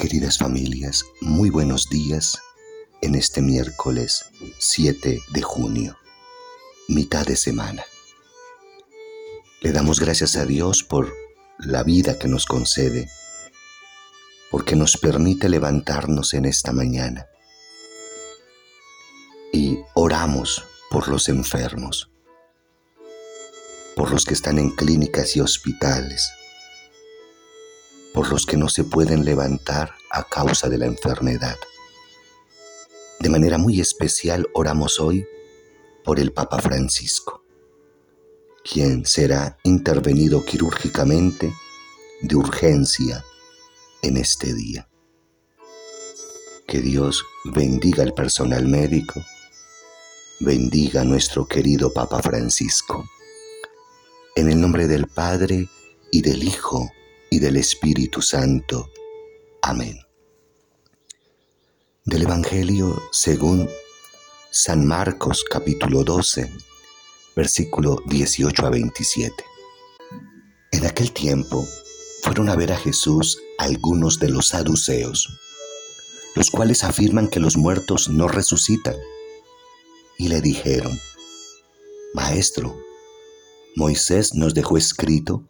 Queridas familias, muy buenos días en este miércoles 7 de junio, mitad de semana. Le damos gracias a Dios por la vida que nos concede, porque nos permite levantarnos en esta mañana. Y oramos por los enfermos, por los que están en clínicas y hospitales, por los que no se pueden levantar a causa de la enfermedad. De manera muy especial oramos hoy por el Papa Francisco, quien será intervenido quirúrgicamente de urgencia en este día. Que Dios bendiga al personal médico, bendiga a nuestro querido Papa Francisco. En el nombre del Padre y del Hijo y del Espíritu Santo. Amén. Del Evangelio según San Marcos capítulo 12, versículo 18 a 27. En aquel tiempo fueron a ver a Jesús algunos de los saduceos, los cuales afirman que los muertos no resucitan, y le dijeron, Maestro, Moisés nos dejó escrito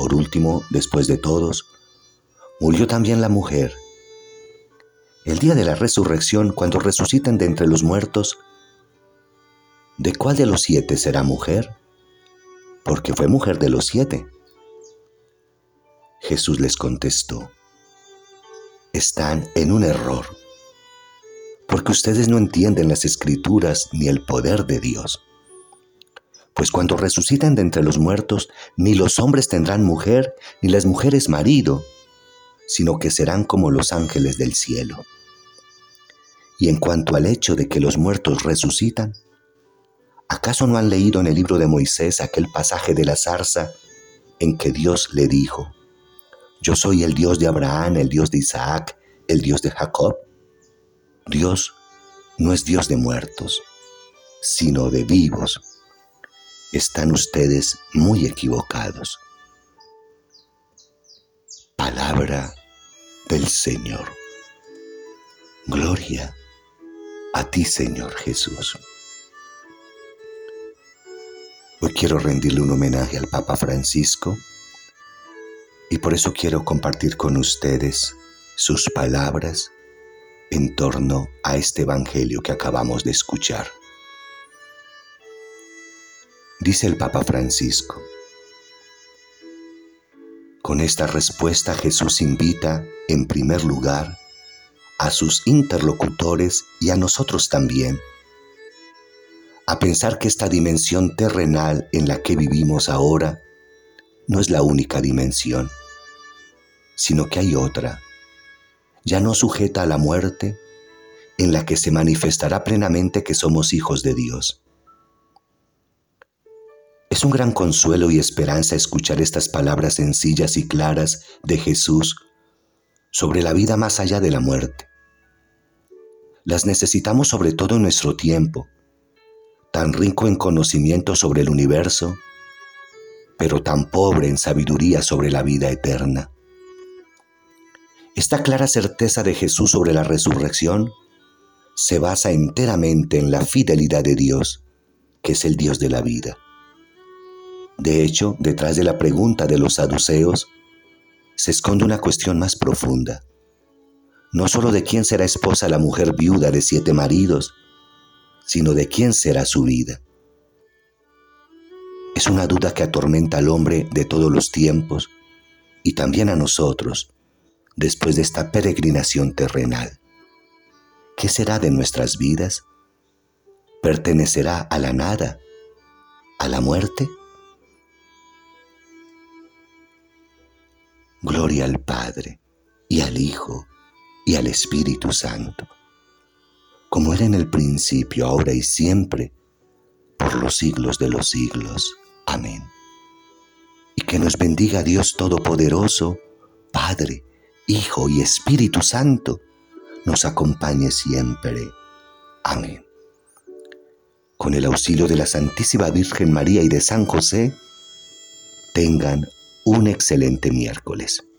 Por último, después de todos, murió también la mujer. El día de la resurrección, cuando resucitan de entre los muertos, ¿de cuál de los siete será mujer? Porque fue mujer de los siete. Jesús les contestó, están en un error, porque ustedes no entienden las escrituras ni el poder de Dios pues cuando resucitan de entre los muertos, ni los hombres tendrán mujer, ni las mujeres marido, sino que serán como los ángeles del cielo. Y en cuanto al hecho de que los muertos resucitan, ¿acaso no han leído en el libro de Moisés aquel pasaje de la zarza en que Dios le dijo, yo soy el Dios de Abraham, el Dios de Isaac, el Dios de Jacob? Dios no es Dios de muertos, sino de vivos están ustedes muy equivocados. Palabra del Señor. Gloria a ti, Señor Jesús. Hoy quiero rendirle un homenaje al Papa Francisco y por eso quiero compartir con ustedes sus palabras en torno a este Evangelio que acabamos de escuchar. Dice el Papa Francisco. Con esta respuesta Jesús invita, en primer lugar, a sus interlocutores y a nosotros también, a pensar que esta dimensión terrenal en la que vivimos ahora no es la única dimensión, sino que hay otra, ya no sujeta a la muerte, en la que se manifestará plenamente que somos hijos de Dios. Es un gran consuelo y esperanza escuchar estas palabras sencillas y claras de Jesús sobre la vida más allá de la muerte. Las necesitamos sobre todo en nuestro tiempo, tan rico en conocimiento sobre el universo, pero tan pobre en sabiduría sobre la vida eterna. Esta clara certeza de Jesús sobre la resurrección se basa enteramente en la fidelidad de Dios, que es el Dios de la vida. De hecho, detrás de la pregunta de los saduceos se esconde una cuestión más profunda. No solo de quién será esposa la mujer viuda de siete maridos, sino de quién será su vida. Es una duda que atormenta al hombre de todos los tiempos y también a nosotros después de esta peregrinación terrenal. ¿Qué será de nuestras vidas? ¿Pertenecerá a la nada? ¿A la muerte? Gloria al Padre, y al Hijo, y al Espíritu Santo, como era en el principio, ahora y siempre, por los siglos de los siglos. Amén. Y que nos bendiga Dios Todopoderoso, Padre, Hijo y Espíritu Santo, nos acompañe siempre. Amén. Con el auxilio de la Santísima Virgen María y de San José, tengan un excelente miércoles.